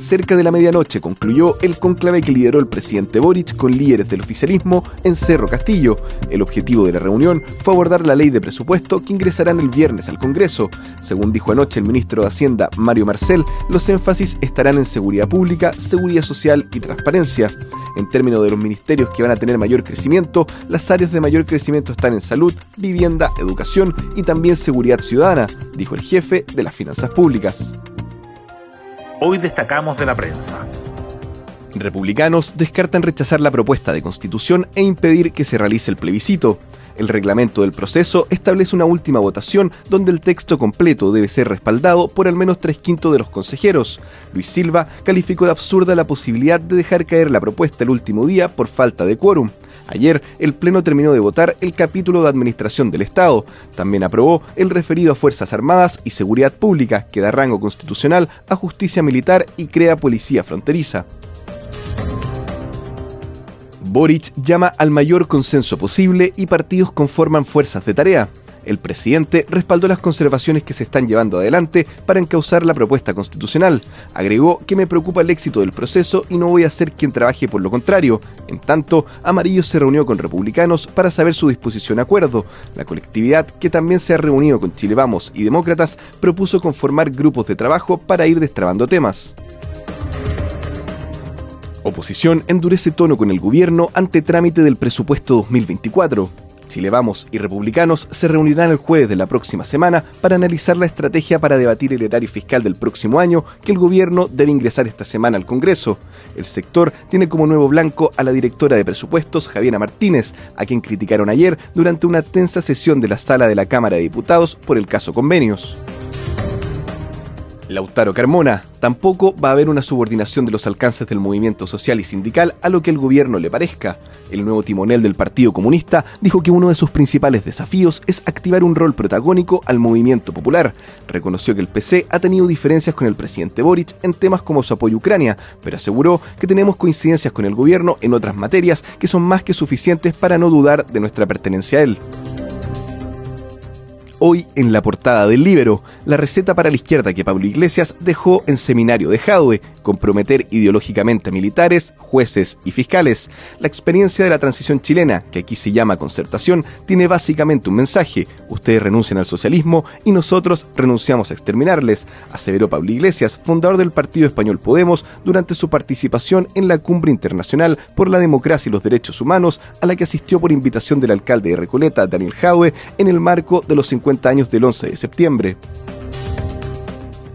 cerca de la medianoche concluyó el conclave que lideró el presidente Boric con líderes del oficialismo en Cerro Castillo. El objetivo de la reunión fue abordar la ley de presupuesto que ingresarán el viernes al Congreso. Según dijo anoche el ministro de Hacienda, Mario Marcel, los énfasis estarán en seguridad pública, seguridad social y transparencia. En términos de los ministerios que van a tener mayor crecimiento, las áreas de mayor crecimiento están en salud, vivienda, educación y también seguridad ciudadana, dijo el jefe de las finanzas públicas. Hoy destacamos de la prensa. Republicanos descartan rechazar la propuesta de constitución e impedir que se realice el plebiscito. El reglamento del proceso establece una última votación donde el texto completo debe ser respaldado por al menos tres quintos de los consejeros. Luis Silva calificó de absurda la posibilidad de dejar caer la propuesta el último día por falta de quórum. Ayer, el Pleno terminó de votar el capítulo de Administración del Estado. También aprobó el referido a Fuerzas Armadas y Seguridad Pública, que da rango constitucional a Justicia Militar y crea Policía Fronteriza. Boric llama al mayor consenso posible y partidos conforman fuerzas de tarea. El presidente respaldó las conservaciones que se están llevando adelante para encauzar la propuesta constitucional. Agregó que me preocupa el éxito del proceso y no voy a ser quien trabaje por lo contrario. En tanto, Amarillo se reunió con republicanos para saber su disposición a acuerdo. La colectividad, que también se ha reunido con Chile Vamos y Demócratas, propuso conformar grupos de trabajo para ir destrabando temas. Oposición endurece tono con el gobierno ante trámite del presupuesto 2024. Chile Vamos y Republicanos se reunirán el jueves de la próxima semana para analizar la estrategia para debatir el erario fiscal del próximo año que el gobierno debe ingresar esta semana al Congreso. El sector tiene como nuevo blanco a la directora de presupuestos, Javiera Martínez, a quien criticaron ayer durante una tensa sesión de la sala de la Cámara de Diputados por el caso convenios. Lautaro Carmona, tampoco va a haber una subordinación de los alcances del movimiento social y sindical a lo que el gobierno le parezca. El nuevo timonel del Partido Comunista dijo que uno de sus principales desafíos es activar un rol protagónico al movimiento popular. Reconoció que el PC ha tenido diferencias con el presidente Boric en temas como su apoyo a Ucrania, pero aseguró que tenemos coincidencias con el gobierno en otras materias que son más que suficientes para no dudar de nuestra pertenencia a él. Hoy en la portada del Libero, la receta para la izquierda que Pablo Iglesias dejó en seminario de Jadwe, comprometer ideológicamente a militares, jueces y fiscales. La experiencia de la transición chilena, que aquí se llama concertación, tiene básicamente un mensaje. Ustedes renuncian al socialismo y nosotros renunciamos a exterminarles, aseveró Pablo Iglesias, fundador del partido español Podemos, durante su participación en la cumbre internacional por la democracia y los derechos humanos, a la que asistió por invitación del alcalde de Recoleta, Daniel Jadwe, en el marco de los 50 años del 11 de septiembre.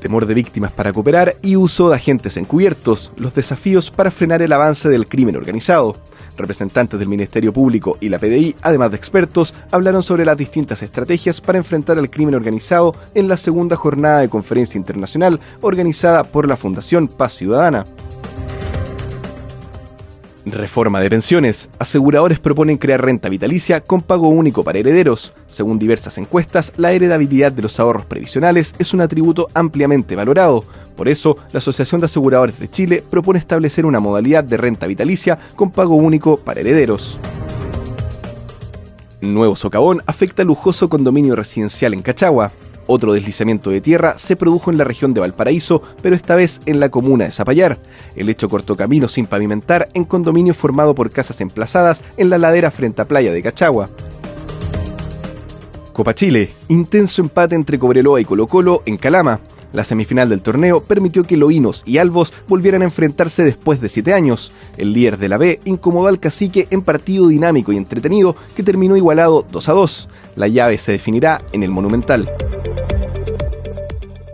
Temor de víctimas para cooperar y uso de agentes encubiertos, los desafíos para frenar el avance del crimen organizado. Representantes del Ministerio Público y la PDI, además de expertos, hablaron sobre las distintas estrategias para enfrentar al crimen organizado en la segunda jornada de conferencia internacional organizada por la Fundación Paz Ciudadana. Reforma de pensiones. Aseguradores proponen crear renta vitalicia con pago único para herederos. Según diversas encuestas, la heredabilidad de los ahorros previsionales es un atributo ampliamente valorado. Por eso, la Asociación de Aseguradores de Chile propone establecer una modalidad de renta vitalicia con pago único para herederos. Nuevo socavón afecta lujoso condominio residencial en Cachagua. Otro deslizamiento de tierra se produjo en la región de Valparaíso, pero esta vez en la comuna de Zapallar. El hecho cortó camino sin pavimentar en condominio formado por casas emplazadas en la ladera frente a Playa de Cachagua. Copa Chile, intenso empate entre Cobreloa y Colo Colo en Calama. La semifinal del torneo permitió que Loínos y Albos volvieran a enfrentarse después de siete años. El líder de la B incomodó al cacique en partido dinámico y entretenido que terminó igualado 2 a 2. La llave se definirá en el Monumental.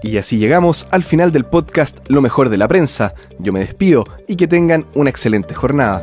Y así llegamos al final del podcast Lo mejor de la prensa. Yo me despido y que tengan una excelente jornada.